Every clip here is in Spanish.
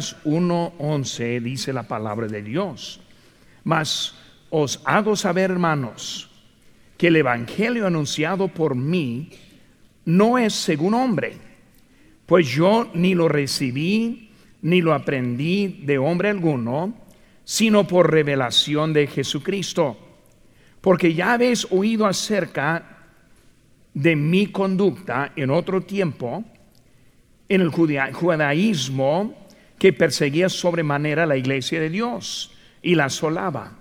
1.11 dice la palabra de Dios. Mas os hago saber, hermanos, que el Evangelio anunciado por mí no es según hombre, pues yo ni lo recibí ni lo aprendí de hombre alguno, sino por revelación de Jesucristo. Porque ya habéis oído acerca de mi conducta en otro tiempo, en el judaísmo que perseguía sobremanera la iglesia de Dios y la asolaba.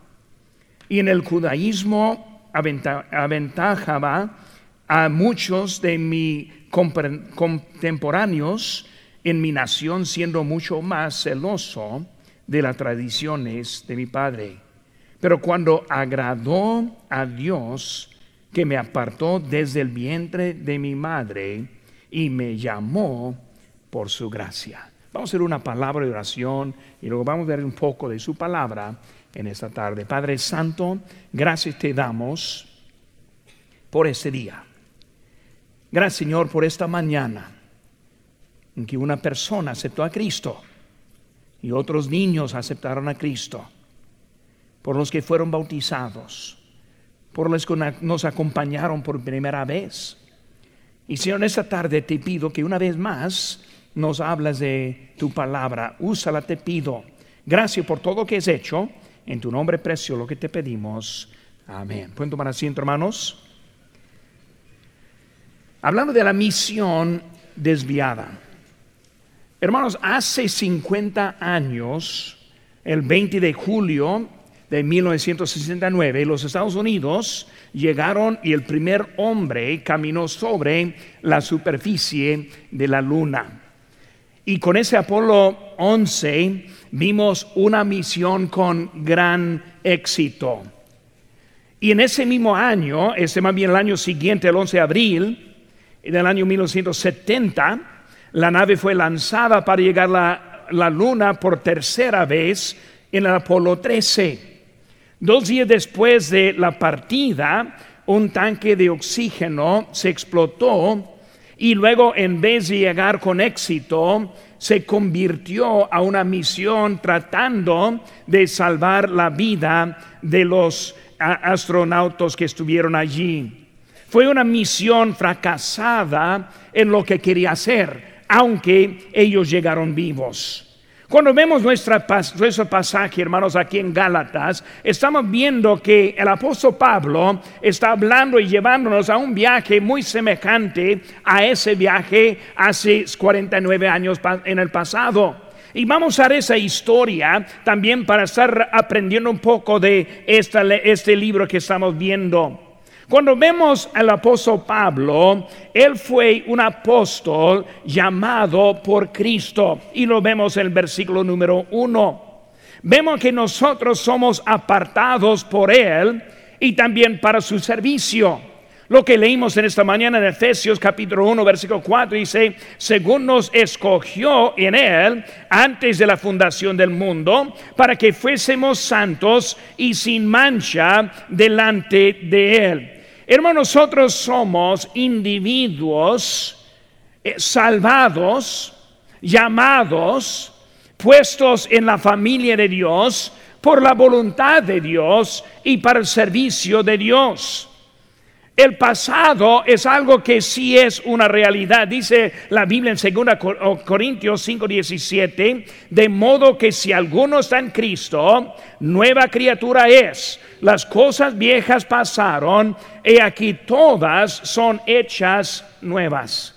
Y en el judaísmo aventajaba a muchos de mis contemporáneos en mi nación, siendo mucho más celoso de las tradiciones de mi padre. Pero cuando agradó a Dios, que me apartó desde el vientre de mi madre y me llamó por su gracia. Vamos a hacer una palabra de oración y luego vamos a ver un poco de su palabra en esta tarde. Padre Santo, gracias te damos por este día. Gracias Señor por esta mañana en que una persona aceptó a Cristo y otros niños aceptaron a Cristo, por los que fueron bautizados, por los que nos acompañaron por primera vez. Y Señor, en esta tarde te pido que una vez más nos hablas de tu palabra, úsala, te pido. Gracias por todo lo que has hecho. En tu nombre precioso lo que te pedimos. Amén. ¿Pueden tomar asiento, hermanos? Hablando de la misión desviada. Hermanos, hace 50 años, el 20 de julio de 1969, los Estados Unidos llegaron y el primer hombre caminó sobre la superficie de la luna. Y con ese Apolo 11 vimos una misión con gran éxito. Y en ese mismo año, ese más bien el año siguiente, el 11 de abril del año 1970, la nave fue lanzada para llegar a la, luna por tercera vez en el Apolo 13. Dos días después de la partida, un tanque de oxígeno se explotó y luego en vez de llegar con éxito, se convirtió a una misión tratando de salvar la vida de los astronautas que estuvieron allí. Fue una misión fracasada en lo que quería hacer aunque ellos llegaron vivos. Cuando vemos nuestra, nuestro pasaje, hermanos, aquí en Gálatas, estamos viendo que el apóstol Pablo está hablando y llevándonos a un viaje muy semejante a ese viaje hace 49 años en el pasado. Y vamos a ver esa historia también para estar aprendiendo un poco de este libro que estamos viendo. Cuando vemos al apóstol Pablo, él fue un apóstol llamado por Cristo y lo vemos en el versículo número uno. Vemos que nosotros somos apartados por él y también para su servicio. Lo que leímos en esta mañana en Efesios capítulo 1 versículo 4 dice, según nos escogió en él antes de la fundación del mundo, para que fuésemos santos y sin mancha delante de él. Hermanos, nosotros somos individuos eh, salvados, llamados, puestos en la familia de Dios por la voluntad de Dios y para el servicio de Dios. El pasado es algo que sí es una realidad. Dice la Biblia en 2 Corintios 5:17, de modo que si alguno está en Cristo, nueva criatura es. Las cosas viejas pasaron y aquí todas son hechas nuevas.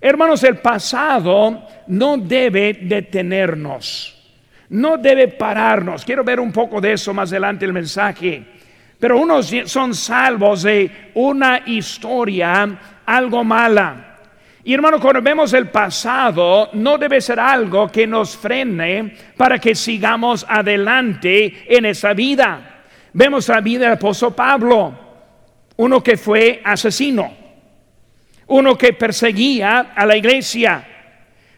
Hermanos, el pasado no debe detenernos, no debe pararnos. Quiero ver un poco de eso más adelante el mensaje. Pero unos son salvos de una historia algo mala. Y hermano, cuando vemos el pasado, no debe ser algo que nos frene para que sigamos adelante en esa vida. Vemos la vida del apóstol Pablo, uno que fue asesino, uno que perseguía a la iglesia,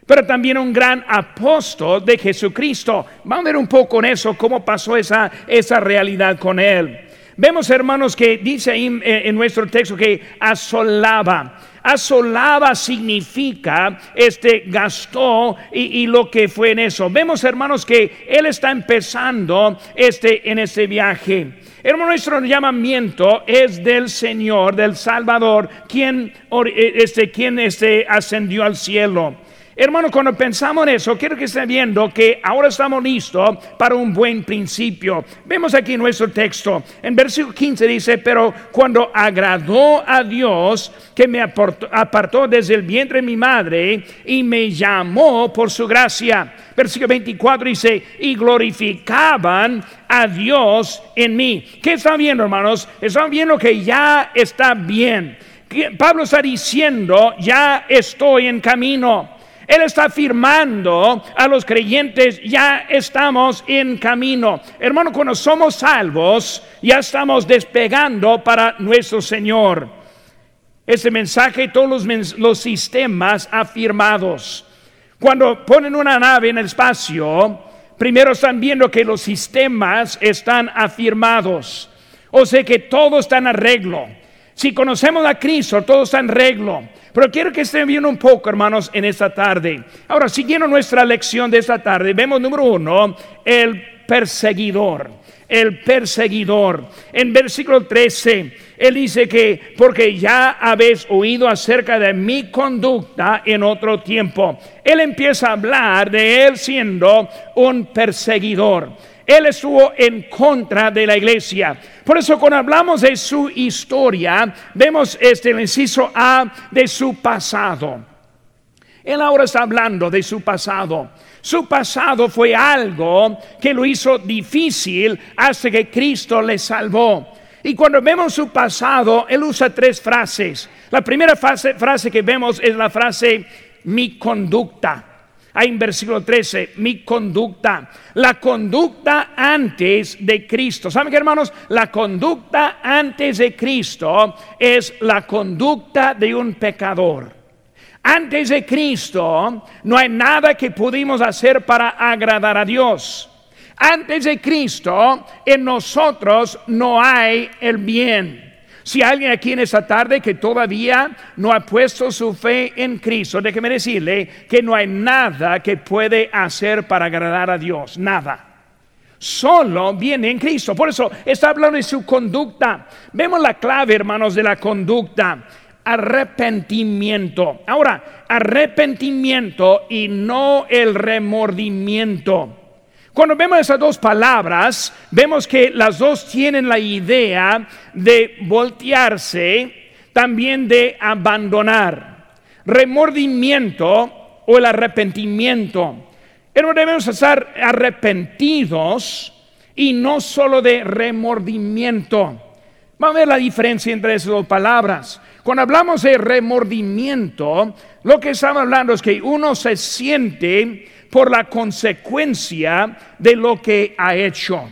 pero también un gran apóstol de Jesucristo. Vamos a ver un poco en eso, cómo pasó esa, esa realidad con él. Vemos, hermanos, que dice ahí eh, en nuestro texto que asolaba. asolaba significa este gastó y, y, lo que fue en eso. Vemos, hermanos, que él está empezando este en este viaje. Hermano, nuestro llamamiento es del Señor, del Salvador, quien, este, quien este, ascendió al cielo. Hermano, cuando pensamos en eso, quiero que estén viendo que ahora estamos listos para un buen principio. Vemos aquí nuestro texto. En versículo 15 dice, pero cuando agradó a Dios que me apartó desde el vientre de mi madre y me llamó por su gracia. Versículo 24 dice, y glorificaban a Dios en mí. ¿Qué están viendo, hermanos? Están viendo que ya está bien. Pablo está diciendo, ya estoy en camino. Él está afirmando a los creyentes, ya estamos en camino. Hermano, cuando somos salvos, ya estamos despegando para nuestro Señor. Ese mensaje, todos los, los sistemas afirmados. Cuando ponen una nave en el espacio, primero están viendo que los sistemas están afirmados. O sea que todo está en arreglo. Si conocemos a Cristo, todo está en arreglo. Pero quiero que estén viendo un poco, hermanos, en esta tarde. Ahora, siguiendo nuestra lección de esta tarde, vemos número uno, el perseguidor. El perseguidor. En versículo 13, él dice que porque ya habéis oído acerca de mi conducta en otro tiempo. Él empieza a hablar de él siendo un perseguidor. Él estuvo en contra de la iglesia. Por eso cuando hablamos de su historia, vemos este el inciso A de su pasado. Él ahora está hablando de su pasado. Su pasado fue algo que lo hizo difícil hasta que Cristo le salvó. Y cuando vemos su pasado, él usa tres frases. La primera frase, frase que vemos es la frase mi conducta. Ahí en versículo 13, mi conducta, la conducta antes de Cristo. ¿Saben qué, hermanos? La conducta antes de Cristo es la conducta de un pecador. Antes de Cristo no hay nada que pudimos hacer para agradar a Dios. Antes de Cristo en nosotros no hay el bien. Si alguien aquí en esta tarde que todavía no ha puesto su fe en Cristo, déjeme decirle que no hay nada que puede hacer para agradar a Dios, nada. Solo viene en Cristo. Por eso está hablando de su conducta. Vemos la clave, hermanos, de la conducta. Arrepentimiento. Ahora, arrepentimiento y no el remordimiento. Cuando vemos esas dos palabras, vemos que las dos tienen la idea de voltearse, también de abandonar. Remordimiento o el arrepentimiento. Pero debemos estar arrepentidos y no solo de remordimiento. Vamos a ver la diferencia entre esas dos palabras. Cuando hablamos de remordimiento, lo que estamos hablando es que uno se siente por la consecuencia de lo que ha hecho.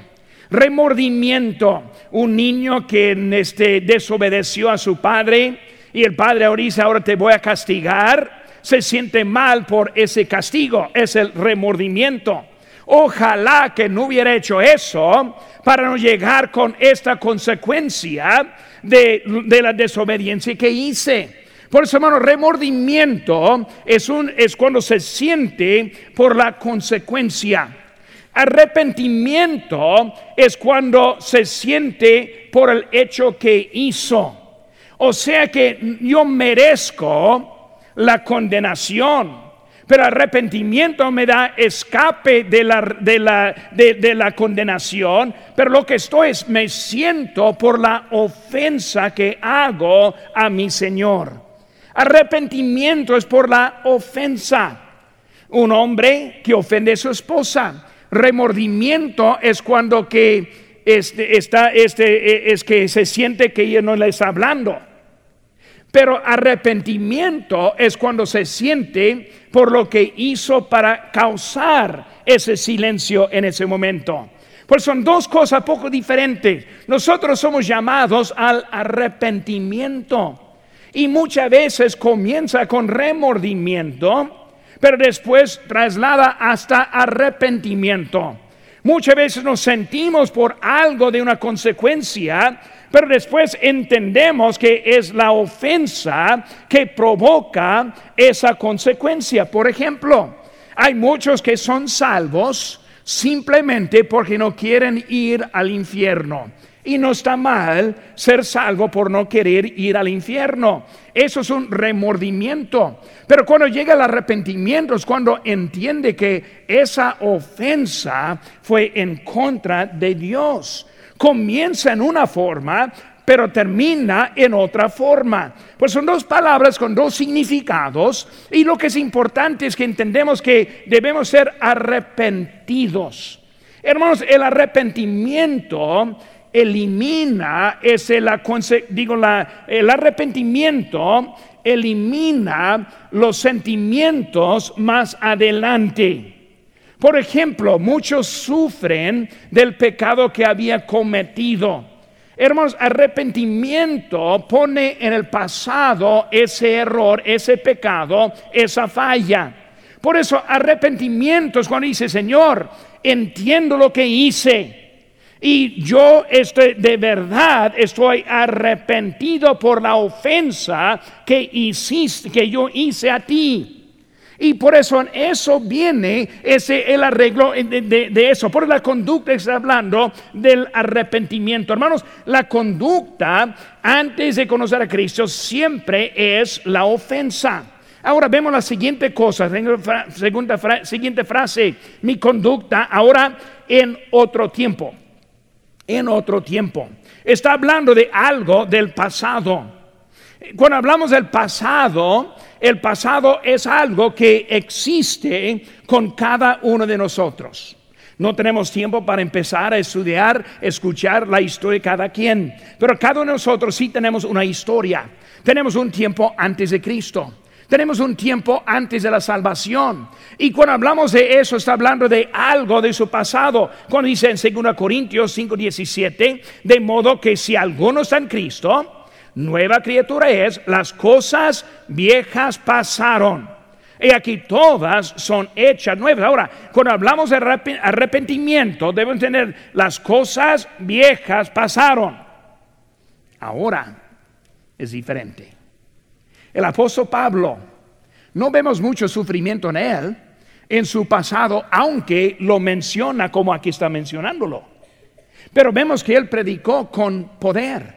Remordimiento, un niño que este, desobedeció a su padre y el padre ahora dice, ahora te voy a castigar, se siente mal por ese castigo, es el remordimiento. Ojalá que no hubiera hecho eso para no llegar con esta consecuencia de la desobediencia que hice. Por eso, hermano, remordimiento es, cuando se siente por la consecuencia. Arrepentimiento es cuando se siente por el hecho que hizo. O sea que yo merezco la condenación, pero arrepentimiento me da escape de la, de la condenación, pero lo que estoy es me siento por la ofensa que hago a mi Señor. Arrepentimiento es por la ofensa. Un hombre que ofende a su esposa. Remordimiento es cuando que este, está, este, e, es que se siente que ella no le está hablando. Pero arrepentimiento es cuando se siente por lo que hizo para causar ese silencio en ese momento. Pues son dos cosas poco diferentes. Nosotros somos llamados al arrepentimiento y muchas veces comienza con remordimiento, pero después traslada hasta arrepentimiento. Muchas veces nos sentimos por algo de una consecuencia, pero después entendemos que es la ofensa que provoca esa consecuencia. Por ejemplo, hay muchos que son salvos simplemente porque no quieren ir al infierno. Y no está mal ser salvo por no querer ir al infierno. Eso es un remordimiento. Pero cuando llega el arrepentimiento es cuando entiende que esa ofensa fue en contra de Dios. Comienza en una forma, pero termina en otra forma. Pues son dos palabras con dos significados y lo que es importante es que entendemos que debemos ser arrepentidos. Hermanos, el arrepentimiento elimina ese el arrepentimiento elimina los sentimientos más adelante. Por ejemplo, muchos sufren del pecado que había cometido. Hermanos, arrepentimiento pone en el pasado ese error, ese pecado, esa falla. Por eso arrepentimiento es cuando dice, Señor, entiendo lo que hice y yo estoy de verdad estoy arrepentido por la ofensa que hiciste, que yo hice a ti. Y por eso en eso viene ese el arreglo de, eso. Por la conducta está hablando del arrepentimiento. Hermanos, la conducta antes de conocer a Cristo siempre es la ofensa. Ahora vemos la siguiente cosa, segunda, siguiente frase, mi conducta ahora en otro tiempo en otro tiempo. Está hablando de algo del pasado. Cuando hablamos del pasado, el pasado es algo que existe con cada uno de nosotros. No tenemos tiempo para empezar a estudiar, escuchar la historia de cada quien, pero cada uno de nosotros sí tenemos una historia. Tenemos un tiempo antes de Cristo. Tenemos un tiempo antes de la salvación. Y cuando hablamos de eso, está hablando de algo de su pasado. Cuando dice en 2 Corintios 5:17, de modo que si alguno está en Cristo, nueva criatura es, las cosas viejas pasaron. Y aquí todas son hechas nuevas. Ahora, cuando hablamos de arrepentimiento, deben tener las cosas viejas pasaron. Ahora es diferente. El apóstol Pablo, no vemos mucho sufrimiento en él, en su pasado, aunque lo menciona como aquí está mencionándolo. Pero vemos que él predicó con poder.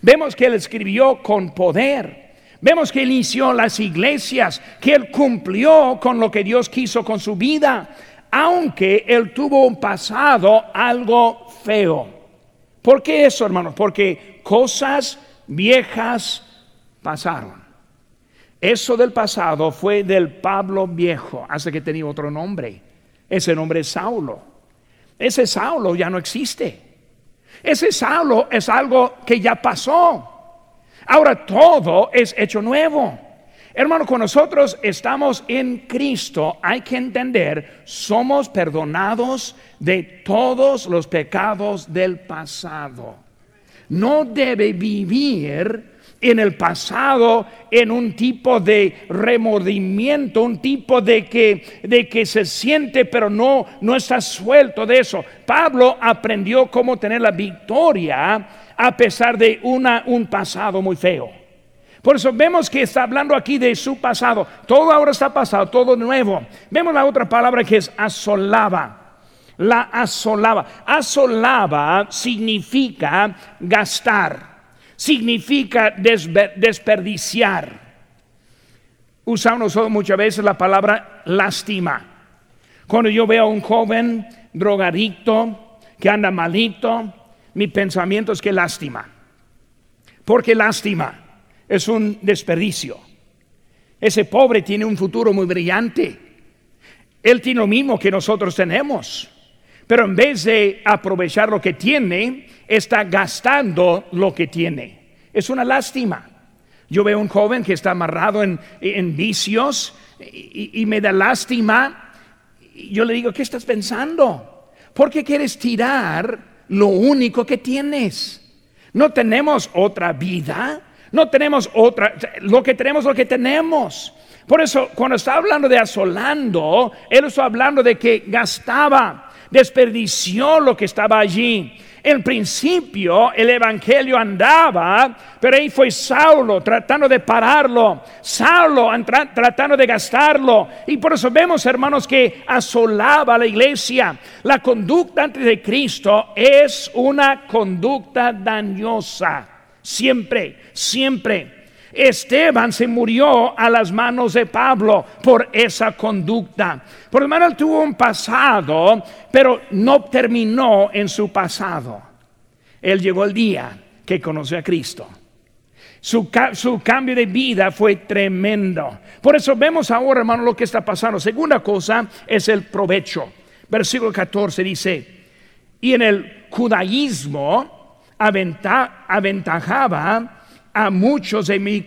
Vemos que él escribió con poder. Vemos que él inició las iglesias, que él cumplió con lo que Dios quiso con su vida, aunque él tuvo un pasado algo feo. ¿Por qué eso, hermanos? Porque cosas viejas pasaron. Eso del pasado fue del Pablo viejo, hace que tenía otro nombre. Ese nombre es Saulo. Ese Saulo ya no existe. Ese Saulo es algo que ya pasó. Ahora todo es hecho nuevo. Hermano, con nosotros estamos en Cristo, hay que entender, somos perdonados de todos los pecados del pasado. No debe vivir en el pasado en un tipo de remordimiento, un tipo de que, de que se siente pero no, no está suelto de eso. Pablo aprendió cómo tener la victoria a pesar de una, un pasado muy feo. Por eso vemos que está hablando aquí de su pasado. Todo ahora está pasado, todo nuevo. Vemos la otra palabra que es asolaba. La asolaba. Asolaba significa gastar significa desperdiciar. Usamos muchas veces la palabra lástima. Cuando yo veo a un joven drogadicto que anda malito, mi pensamiento es que lástima. Porque lástima es un desperdicio. Ese pobre tiene un futuro muy brillante. Él tiene lo mismo que nosotros tenemos. Pero en vez de aprovechar lo que tiene, está gastando lo que tiene. Es una lástima. Yo veo un joven que está amarrado en, vicios y, me da lástima. Yo le digo, ¿qué estás pensando? ¿Por qué quieres tirar lo único que tienes? No tenemos otra vida, no tenemos otra, lo que tenemos, lo que tenemos. Por eso, cuando está hablando de asolando, él está hablando de que gastaba. Desperdició lo que estaba allí. En principio el Evangelio andaba, pero ahí fue Saulo tratando de pararlo, Saulo tratando de gastarlo. Y por eso vemos, hermanos, que asolaba a la iglesia. La conducta antes de Cristo es una conducta dañosa. Siempre, siempre. Esteban se murió a las manos de Pablo por esa conducta. Por lo menos tuvo un pasado, pero no terminó en su pasado. Él llegó el día que conoció a Cristo. Su, su, cambio de vida fue tremendo. Por eso vemos ahora, hermano, lo que está pasando. Segunda cosa es el provecho. Versículo 14 dice, y en el judaísmo aventajaba a muchos de mis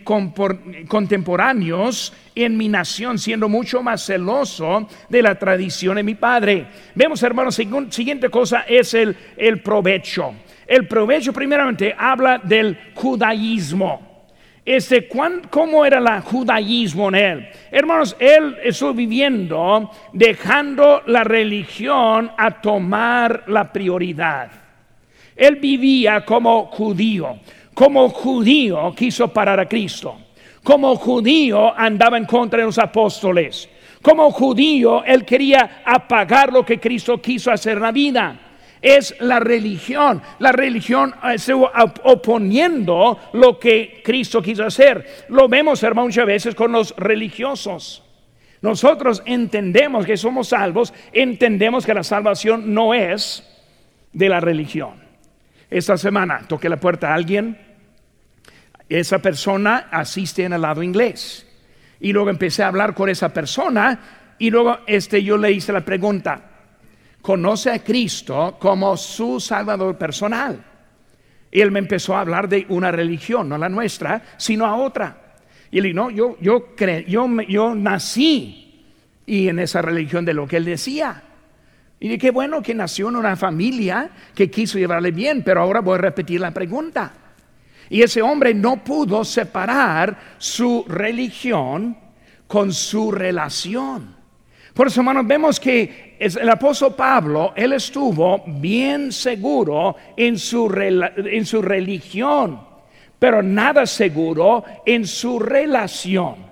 contemporáneos en mi nación, siendo mucho más celoso de la tradición de mi padre. Vemos, hermanos, siguiente cosa es el, el provecho. El provecho primeramente habla del judaísmo. Este, ¿Cómo era el judaísmo en él? Hermanos, él estuvo viviendo dejando la religión a tomar la prioridad. Él vivía como judío. Como judío quiso parar a Cristo. Como judío andaba en contra de los apóstoles. Como judío él quería apagar lo que Cristo quiso hacer en la vida. Es la religión. La religión estuvo oponiendo lo que Cristo quiso hacer. Lo vemos, hermano, muchas veces con los religiosos. Nosotros entendemos que somos salvos, entendemos que la salvación no es de la religión. Esta semana toqué la puerta a alguien, esa persona asiste en el lado inglés. Y luego empecé a hablar con esa persona y luego este, yo le hice la pregunta, ¿conoce a Cristo como su Salvador personal? Y él me empezó a hablar de una religión, no la nuestra, sino a otra. Y él dijo, no, yo, yo, yo, yo nací y en esa religión de lo que él decía. Y dije, qué bueno que nació en una familia que quiso llevarle bien, pero ahora voy a repetir la pregunta. Y ese hombre no pudo separar su religión con su relación. Por eso, hermanos, vemos que el apóstol Pablo, él estuvo bien seguro en su, en su religión, pero nada seguro en su relación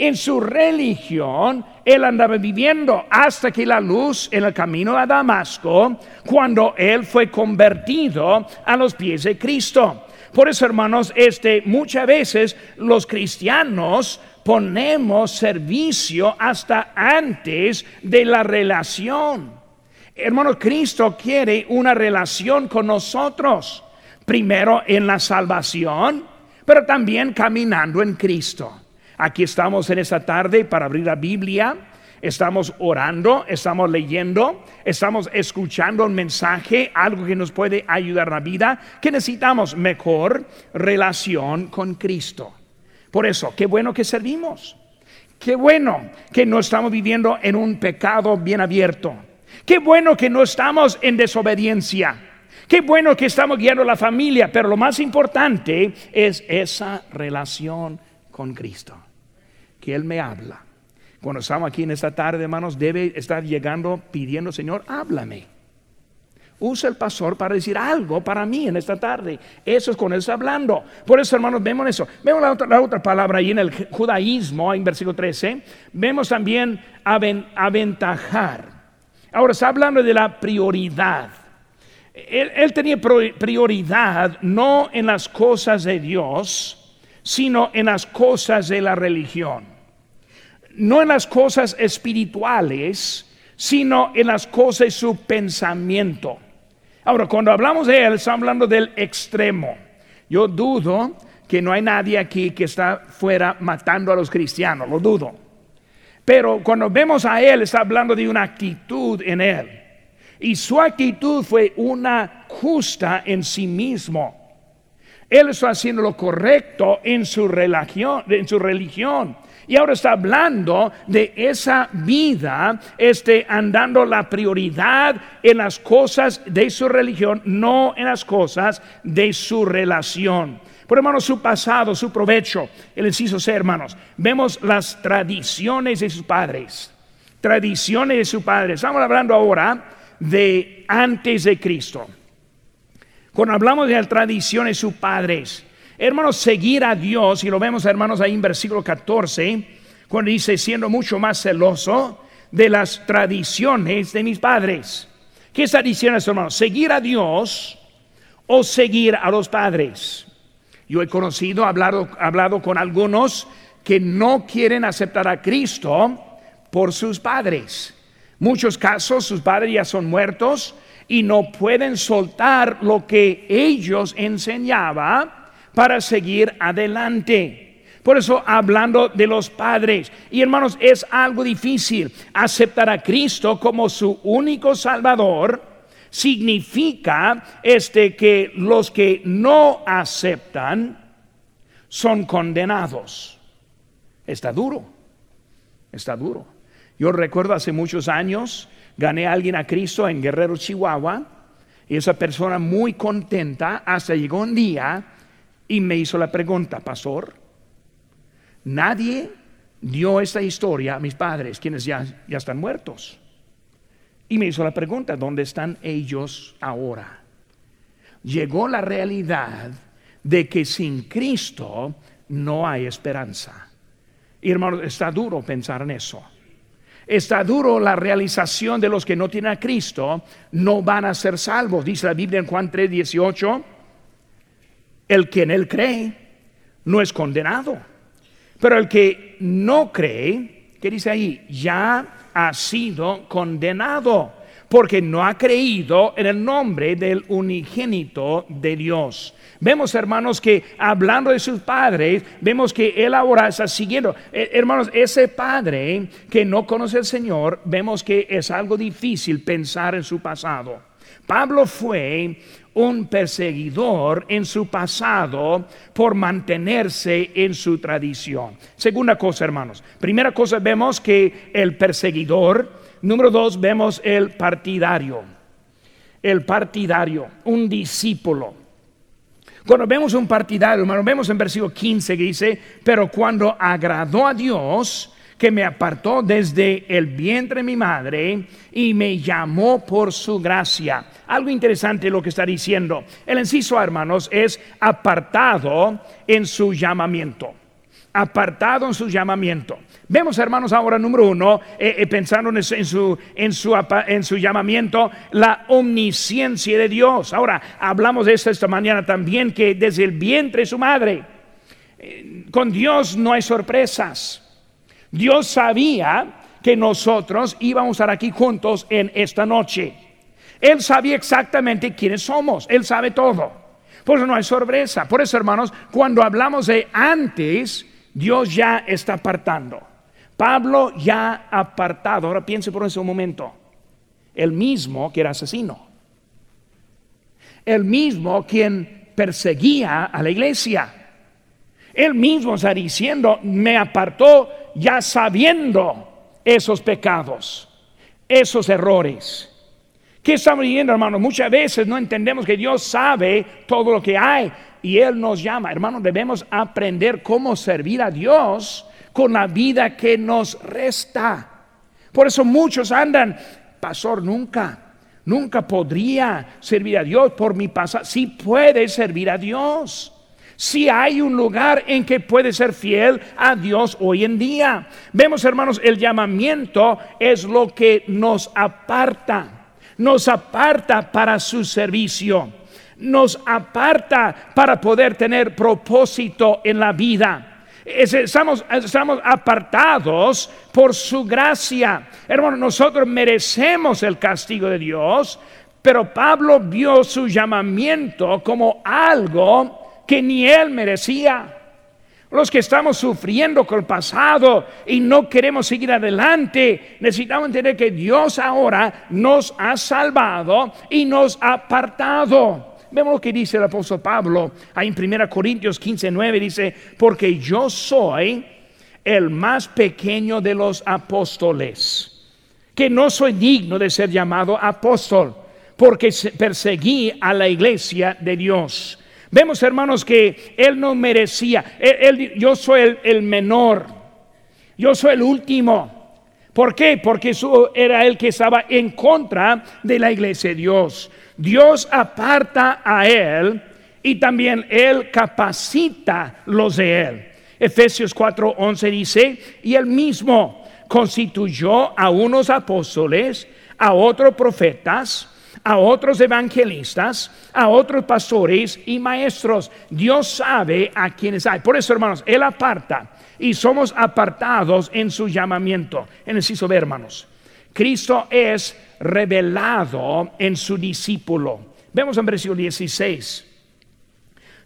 en su religión él andaba viviendo hasta que la luz en el camino a Damasco, cuando él fue convertido a los pies de Cristo. Por eso, hermanos, este, muchas veces los cristianos ponemos servicio hasta antes de la relación. Hermanos, Cristo quiere una relación con nosotros, primero en la salvación, pero también caminando en Cristo. Aquí estamos en esta tarde para abrir la Biblia. Estamos orando, estamos leyendo, estamos escuchando un mensaje, algo que nos puede ayudar en la vida, que necesitamos mejor relación con Cristo. Por eso, qué bueno que servimos. Qué bueno que no estamos viviendo en un pecado bien abierto. Qué bueno que no estamos en desobediencia. Qué bueno que estamos guiando a la familia, pero lo más importante es esa relación con Cristo que Él me habla. Cuando estamos aquí en esta tarde, hermanos, debe estar llegando pidiendo, Señor, háblame. Usa el pastor para decir algo para mí en esta tarde. Eso es con Él hablando. Por eso, hermanos, vemos eso. Vemos la otra, la otra palabra ahí en el judaísmo, en versículo 13. Vemos también aventajar. Ahora está hablando de la prioridad. Él tenía prioridad no en las cosas de Dios, sino en las cosas de la religión. No en las cosas espirituales, sino en las cosas de su pensamiento. Ahora, cuando hablamos de él, estamos hablando del extremo. Yo dudo que no hay nadie aquí que está fuera matando a los cristianos, lo dudo. Pero cuando vemos a él, está hablando de una actitud en él. Y su actitud fue una justa en sí mismo. Él está haciendo lo correcto en su religión, en su religión. Y ahora está hablando de esa vida, este, andando la prioridad en las cosas de su religión, no en las cosas de su relación. Por hermanos, su pasado, su provecho, el inciso C, hermanos, vemos las tradiciones de sus padres. Tradiciones de su padre. Estamos hablando ahora de antes de Cristo. Cuando hablamos de las tradiciones de sus padres, hermanos, seguir a Dios, y lo vemos hermanos ahí en versículo 14, cuando dice, siendo mucho más celoso de las tradiciones de mis padres. ¿Qué está diciendo eso, hermano? Seguir a Dios o seguir a los padres. Yo he conocido, hablado, hablado con algunos que no quieren aceptar a Cristo por sus padres. Muchos casos sus padres ya son muertos y no pueden soltar lo que ellos enseñaban para seguir adelante. Por eso hablando de los padres, y hermanos, es algo difícil aceptar a Cristo como su único Salvador. Significa este que los que no aceptan son condenados. Está duro. Está duro. Yo recuerdo hace muchos años gané a alguien a Cristo en Guerrero, Chihuahua, y esa persona muy contenta hasta llegó un día y me hizo la pregunta, pastor, Nadie dio esta historia a mis padres, quienes ya, ya están muertos. Y me hizo la pregunta, ¿dónde están ellos ahora? Llegó la realidad de que sin Cristo no hay esperanza. Y hermanos, está duro pensar en eso. Está duro la realización de los que no tienen a Cristo, no van a ser salvos. Dice la Biblia en Juan 3, 18, el que en él cree no es condenado pero el que no cree, ¿qué dice ahí? Ya ha sido condenado porque no ha creído en el nombre del unigénito de Dios. Vemos, hermanos, que hablando de sus padres, vemos que él ahora está siguiendo. Eh, hermanos, ese padre que no conoce al Señor, vemos que es algo difícil pensar en su pasado. Pablo fue un perseguidor en su pasado por mantenerse en su tradición. Segunda cosa, hermanos. Primera cosa, vemos que el perseguidor. Número dos, vemos el partidario. El partidario, un discípulo. Cuando vemos un partidario, hermano, vemos en versículo 15 que dice, pero cuando agradó a Dios, que me apartó desde el vientre de mi madre y me llamó por su gracia. Algo interesante lo que está diciendo. El inciso, hermanos, es apartado en su llamamiento. Apartado en su llamamiento. Vemos, hermanos, ahora número uno, eh, eh, pensando en su, en, su, en su llamamiento, la omnisciencia de Dios. Ahora, hablamos de esto esta mañana también, que desde el vientre de su madre, eh, con Dios no hay sorpresas. Dios sabía que nosotros íbamos a estar aquí juntos en esta noche. Él sabía exactamente quiénes somos. Él sabe todo. Por eso no hay sorpresa. Por eso, hermanos, cuando hablamos de antes, Dios ya está apartando. Pablo ya apartado. Ahora piense por ese momento. El mismo que era asesino. El mismo quien perseguía a la iglesia. Él mismo está diciendo, me apartó ya sabiendo esos pecados, esos errores. ¿Qué estamos viendo, hermanos? Muchas veces no entendemos que Dios sabe todo lo que hay y Él nos llama. Hermanos, debemos aprender cómo servir a Dios con la vida que nos resta. Por eso muchos andan, pastor, nunca, nunca podría servir a Dios por mi pasado. Sí puede servir a Dios si hay un lugar en que puede ser fiel a Dios hoy en día. Vemos, hermanos, el llamamiento es lo que nos aparta, nos aparta para su servicio, nos aparta para poder tener propósito en la vida. Estamos, estamos apartados por su gracia. Hermanos, nosotros merecemos el castigo de Dios, pero Pablo vio su llamamiento como algo que ni él merecía. Los que estamos sufriendo con el pasado y no queremos seguir adelante, necesitamos entender que Dios ahora nos ha salvado y nos ha apartado. Vemos lo que dice el apóstol Pablo ahí en 1 Corintios 15, 9, dice, porque yo soy el más pequeño de los apóstoles, que no soy digno de ser llamado apóstol, porque perseguí a la iglesia de Dios. Vemos, hermanos, que él no merecía. yo soy el, menor. Yo soy el último. ¿Por qué? Porque eso era el que estaba en contra de la iglesia de Dios. Dios aparta a él y también él capacita los de él. Efesios 4:11 dice, y él mismo constituyó a unos apóstoles, a otros profetas, a otros evangelistas, a otros pastores y maestros. Dios sabe a quienes hay. Por eso, hermanos, Él aparta y somos apartados en su llamamiento. En el ciso hermanos, Cristo es revelado en su discípulo. Vemos en versículo 16.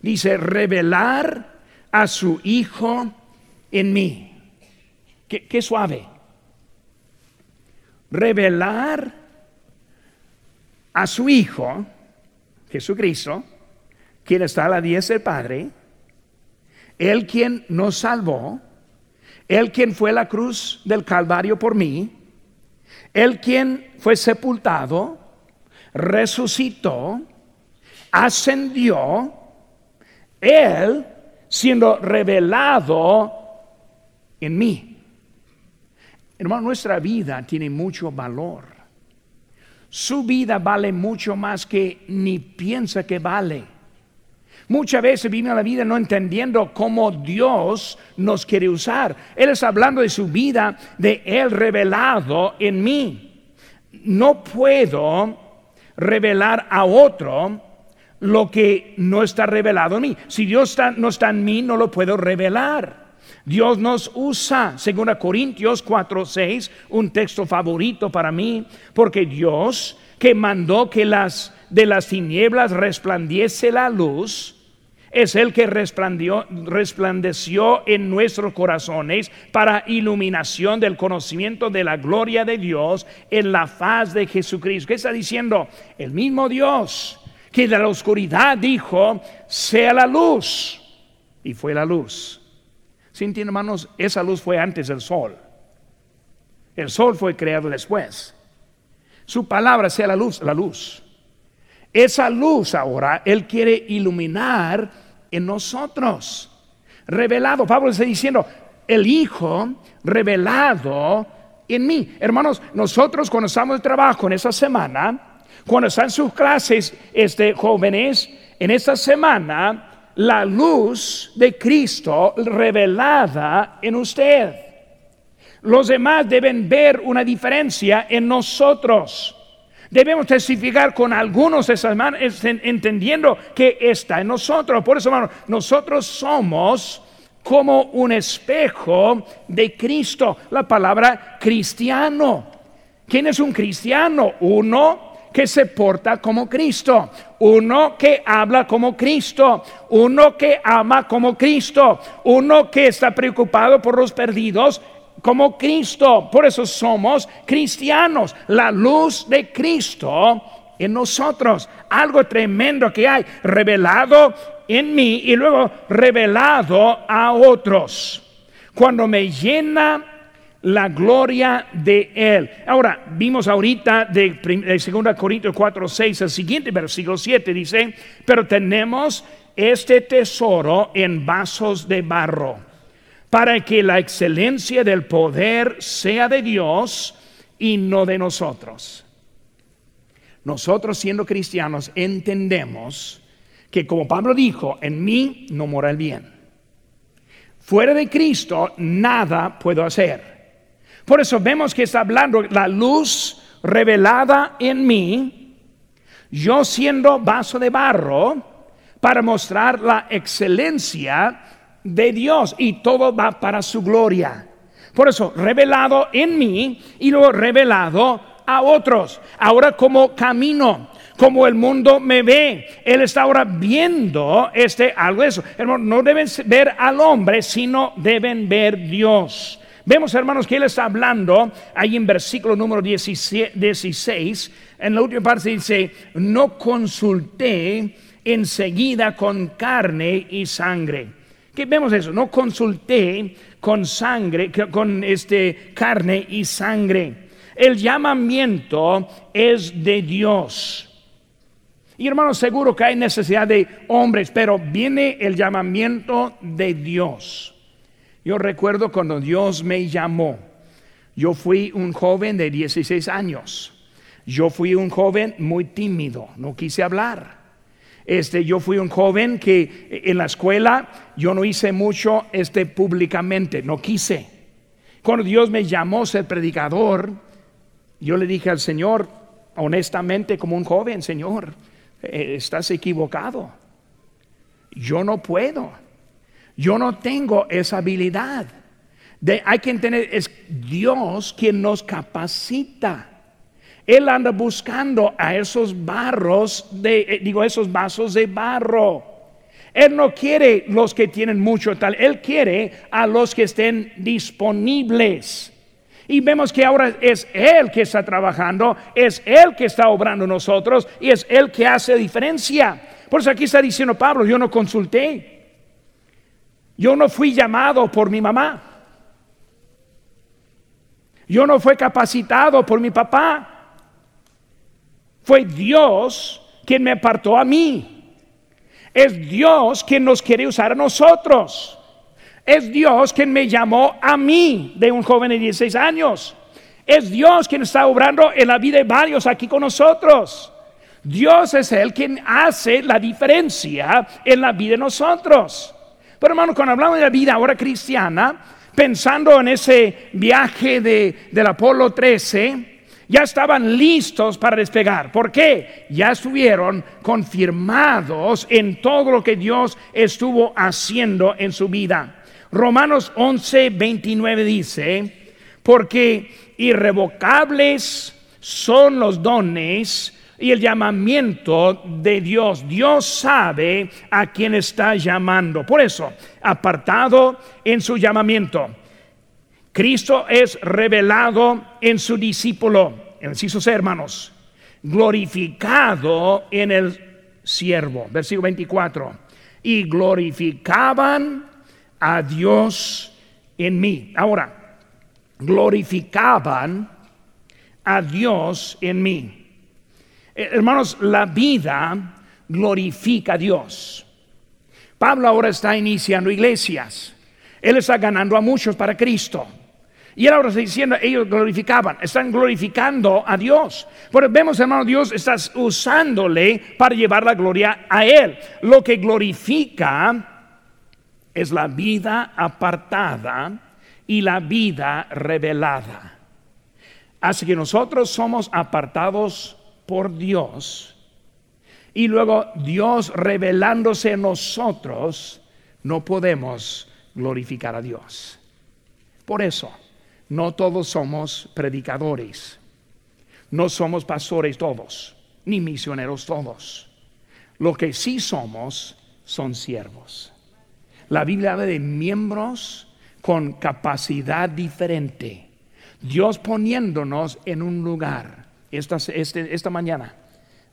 Dice, revelar a su Hijo en mí. Qué, qué suave. Revelar a su Hijo, Jesucristo, quien está a la diestra del Padre, Él quien nos salvó, Él quien fue a la cruz del Calvario por mí, Él quien fue sepultado, resucitó, ascendió, Él siendo revelado en mí. Hermano, nuestra vida tiene mucho valor su vida vale mucho más que ni piensa que vale. Muchas veces vive la vida no entendiendo cómo Dios nos quiere usar. Él está hablando de su vida, de Él revelado en mí. No puedo revelar a otro lo que no está revelado en mí. Si Dios no está en mí, no lo puedo revelar. Dios nos usa, según Corintios 4, 6, un texto favorito para mí, porque Dios que mandó que las de las tinieblas resplandiese la luz, es el que resplandeció en nuestros corazones para iluminación del conocimiento de la gloria de Dios en la faz de Jesucristo. ¿Qué está diciendo? El mismo Dios que de la oscuridad dijo, sea la luz. Y fue la luz. Sin hermanos, esa luz fue antes del sol. El sol fue creado después. Su palabra sea la luz, la luz. Esa luz ahora Él quiere iluminar en nosotros. Revelado, Pablo está diciendo, el Hijo revelado en mí. Hermanos, nosotros cuando estamos de trabajo en esa semana, cuando están sus clases, este, jóvenes, en esta semana, la luz de Cristo revelada en usted. Los demás deben ver una diferencia en nosotros. Debemos testificar con algunos esas manos, entendiendo que está en nosotros. Por eso, hermano, nosotros somos como un espejo de Cristo. La palabra cristiano. ¿Quién es un cristiano? Uno que se porta como Cristo, uno que habla como Cristo, uno que ama como Cristo, uno que está preocupado por los perdidos como Cristo. Por eso somos cristianos, la luz de Cristo en nosotros. Algo tremendo que hay revelado en mí y luego revelado a otros. Cuando me llena la gloria de Él. Ahora, vimos ahorita de, 2 Corintios 4, 6, el siguiente versículo 7 dice, pero tenemos este tesoro en vasos de barro, para que la excelencia del poder sea de Dios y no de nosotros. Nosotros siendo cristianos entendemos que como Pablo dijo, en mí no mora el bien. Fuera de Cristo nada puedo hacer. Por eso vemos que está hablando la luz revelada en mí, yo siendo vaso de barro, para mostrar la excelencia de Dios y todo va para su gloria. Por eso, revelado en mí y luego revelado a otros. Ahora como camino, como el mundo me ve. Él está ahora viendo este algo de eso. Hermano, no deben ver al hombre, sino deben ver Dios. Vemos, hermanos, que él está hablando ahí en versículo número 16, en la última parte dice, no consulté enseguida con carne y sangre. ¿Qué vemos eso? No consulté con sangre, con este carne y sangre. El llamamiento es de Dios. Y hermanos, seguro que hay necesidad de hombres, pero viene el llamamiento de Dios. Yo recuerdo cuando Dios me llamó. Yo fui un joven de 16 años. Yo fui un joven muy tímido, no quise hablar. Este, yo fui un joven que en la escuela yo no hice mucho este públicamente, no quise. Cuando Dios me llamó a ser predicador, yo le dije al Señor, honestamente como un joven, Señor, eh, estás equivocado. Yo no puedo. Yo no tengo esa habilidad. Hay que entender, es Dios quien nos capacita. Él anda buscando a esos barros, de, eh, digo, esos vasos de barro. Él no quiere los que tienen mucho tal, Él quiere a los que estén disponibles. Y vemos que ahora es Él que está trabajando, es Él que está obrando nosotros y es Él que hace diferencia. Por eso aquí está diciendo Pablo, yo no consulté, yo no fui llamado por mi mamá, yo no fui capacitado por mi papá, fue Dios quien me apartó a mí. Es Dios quien nos quiere usar a nosotros. Es Dios quien me llamó a mí de un joven de 16 años. Es Dios quien está obrando en la vida de varios aquí con nosotros. Dios es el quien hace la diferencia en la vida de nosotros. Pero hermano, cuando hablamos de la vida ahora cristiana, pensando en ese viaje de, del Apolo 13, ya estaban listos para despegar. ¿Por qué? Ya estuvieron confirmados en todo lo que Dios estuvo haciendo en su vida. Romanos 11, 29 dice, porque irrevocables son los dones y el llamamiento de Dios. Dios sabe a quién está llamando. Por eso, apartado en su llamamiento Cristo es revelado en su discípulo, en C, hermanos, glorificado en el siervo. Versículo 24. Y glorificaban a Dios en mí. Ahora, glorificaban a Dios en mí. Eh, hermanos, la vida glorifica a Dios. Pablo ahora está iniciando iglesias. Él está ganando a muchos para Cristo. Y él ahora está diciendo, ellos glorificaban, están glorificando a Dios. Pero vemos, hermano, Dios está usándole para llevar la gloria a Él. Lo que glorifica es la vida apartada y la vida revelada. Así que nosotros somos apartados por Dios. Y luego Dios revelándose en nosotros, no podemos glorificar a Dios. Por eso no todos somos predicadores, no somos pastores todos, ni misioneros todos. Lo que sí somos son siervos. La Biblia habla de miembros con capacidad diferente. Dios poniéndonos en un lugar. Esta, este, esta mañana,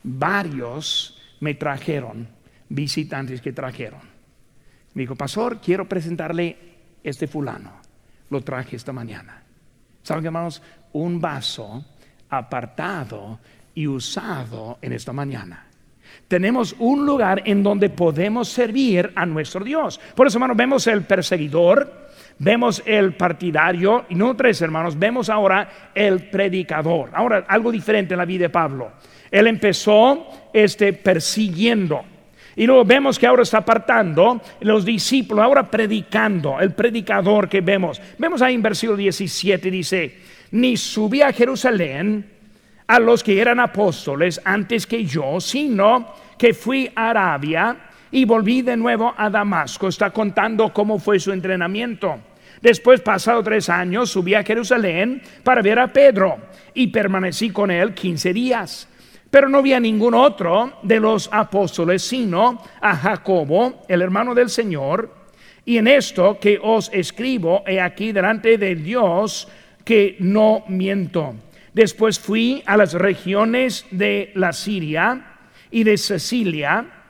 varios me trajeron, visitantes que trajeron. Me dijo, pastor, quiero presentarle este fulano. Lo traje esta mañana. ¿Saben, hermanos? Un vaso apartado y usado en esta mañana. Tenemos un lugar en donde podemos servir a nuestro Dios. Por eso, hermanos, vemos el perseguidor, vemos el partidario y no tres hermanos, vemos ahora el predicador. Ahora, algo diferente en la vida de Pablo. Él empezó este, persiguiendo. Y luego vemos que ahora está apartando los discípulos, ahora predicando, el predicador que vemos. Vemos ahí en versículo 17, dice, ni subí a Jerusalén a los que eran apóstoles antes que yo, sino que fui a Arabia y volví de nuevo a Damasco. Está contando cómo fue su entrenamiento. Después, pasado tres años, subí a Jerusalén para ver a Pedro y permanecí con él quince días. Pero no había ningún otro de los apóstoles, sino a Jacobo, el hermano del Señor. Y en esto que os escribo, he aquí delante de Dios que no miento. Después fui a las regiones de la Siria y de Sicilia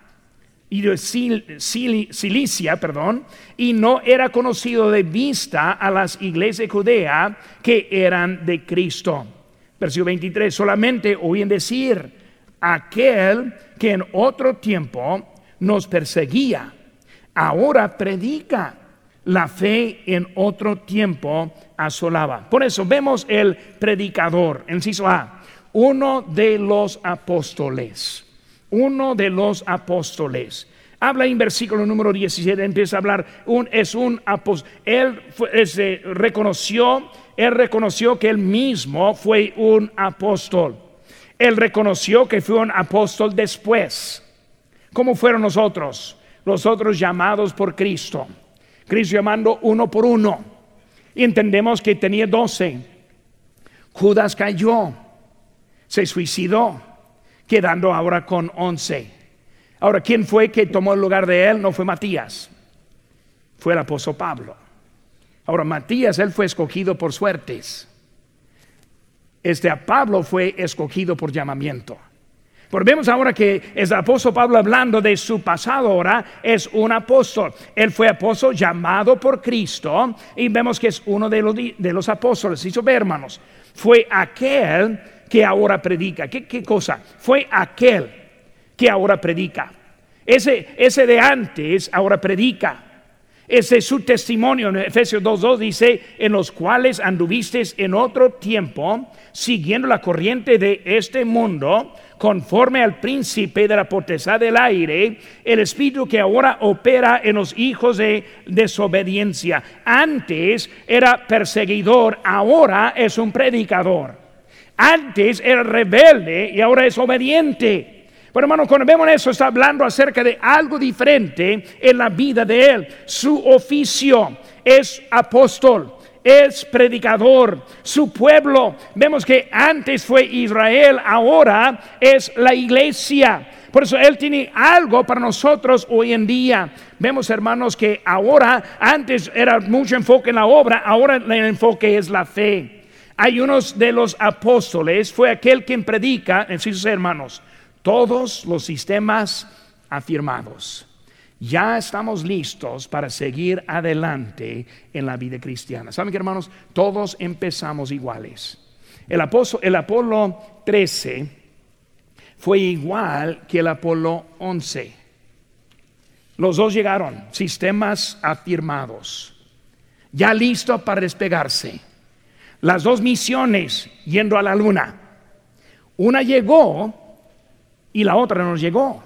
y de Cilicia, perdón, y no era conocido de vista a las iglesias de Judea que eran de Cristo. Versículo 23, solamente oían decir, aquel que en otro tiempo nos perseguía, ahora predica la fe en otro tiempo asolaba. Por eso vemos el predicador, inciso A, uno de los apóstoles, uno de los apóstoles. Habla en versículo número 17, empieza a hablar, un, es un apóstol. Él reconoció, él reconoció que él mismo fue un apóstol. Él reconoció que fue un apóstol después. ¿Cómo fueron nosotros? Los otros llamados por Cristo. Cristo llamando uno por uno. Y entendemos que tenía doce. Judas cayó, se suicidó, quedando ahora con once. Ahora, ¿quién fue que tomó el lugar de él? No fue Matías, fue el apóstol Pablo. Ahora, Matías, él fue escogido por suertes. Este a Pablo fue escogido por llamamiento. Pero vemos ahora que el apóstol Pablo hablando de su pasado ahora es un apóstol. Él fue apóstol llamado por Cristo y vemos que es uno de los, de los apóstoles. Hizo hermanos. Fue aquel que ahora predica. ¿Qué, ¿Qué cosa? Fue aquel que ahora predica. Ese, ese de antes ahora predica. Ese es su testimonio en Efesios 2.2 dice, en los cuales anduviste en otro tiempo, siguiendo la corriente de este mundo, conforme al príncipe de la potestad del aire, el espíritu que ahora opera en los hijos de desobediencia. Antes era perseguidor, ahora es un predicador. Antes era rebelde y ahora es obediente. Pero hermano, cuando vemos eso, está hablando acerca de algo diferente en la vida de él. Su oficio es apóstol, es predicador. Su pueblo, vemos que antes fue Israel, ahora es la iglesia. Por eso Él tiene algo para nosotros hoy en día. Vemos, hermanos, que ahora, antes era mucho enfoque en la obra, ahora el enfoque es la fe. Hay unos de los apóstoles, fue aquel quien predica, en sus hermanos, todos los sistemas afirmados. Ya estamos listos para seguir adelante en la vida cristiana. ¿Saben qué, hermanos? Todos empezamos iguales. El, el Apolo 13 fue igual que el Apolo 11. Los dos llegaron, sistemas afirmados, ya listos para despegarse. Las dos misiones yendo a la luna. Una llegó y la otra no llegó.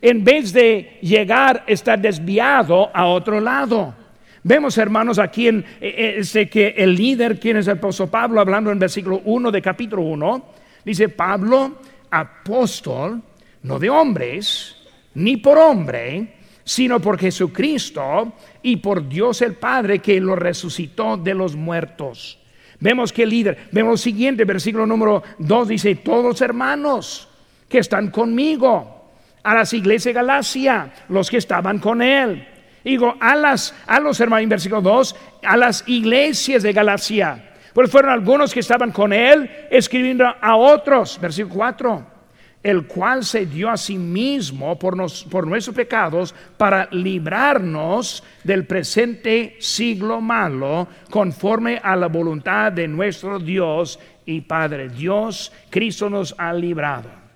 En vez de llegar, está desviado a otro lado. Vemos, hermanos, aquí en eh, eh, este, que el líder, quien es el apóstol Pablo, hablando en versículo 1 de capítulo 1, dice, Pablo, apóstol, no de hombres, ni por hombre, sino por Jesucristo y por Dios el Padre que lo resucitó de los muertos. Vemos que el líder, vemos el siguiente, versículo número 2 dice, todos hermanos que están conmigo, a las iglesias de Galacia, los que estaban con él. Digo, a, las, a los hermanos, en versículo 2, a las iglesias de Galacia. Pues fueron algunos que estaban con él escribiendo a otros, versículo 4, el cual se dio a sí mismo por, por nuestros pecados para librarnos del presente siglo malo, conforme a la voluntad de nuestro Dios y Padre. Dios, Cristo nos ha librado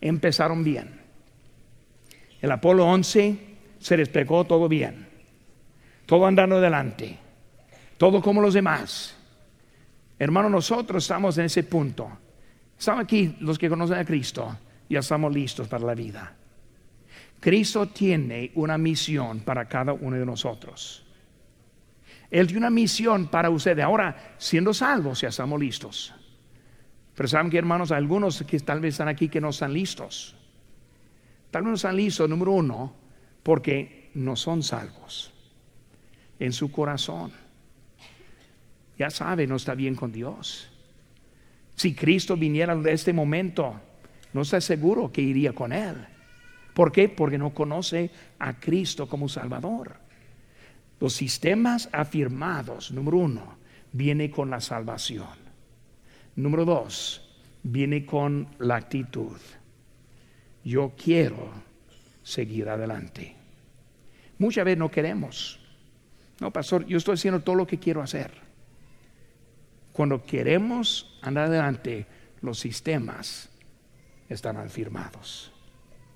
empezaron bien. El Apolo 11 se despegó todo bien, todo andando adelante, todo como los demás. Hermano, nosotros estamos en ese punto. Estamos aquí, los que conocen a Cristo, ya estamos listos para la vida. Cristo tiene una misión para cada uno de nosotros. Él tiene una misión para ustedes. Ahora, siendo salvos, ya estamos listos. Pero saben que hermanos, algunos que tal vez están aquí que no están listos. Tal vez no están listos, número uno, porque no son salvos en su corazón. Ya sabe, no está bien con Dios. Si Cristo viniera en este momento, no está seguro que iría con Él. ¿Por qué? Porque no conoce a Cristo como Salvador. Los sistemas afirmados, número uno, viene con la salvación. Número dos, viene con la actitud. Yo quiero seguir adelante. Muchas veces no queremos. No, pastor, yo estoy haciendo todo lo que quiero hacer. Cuando queremos andar adelante, los sistemas están afirmados.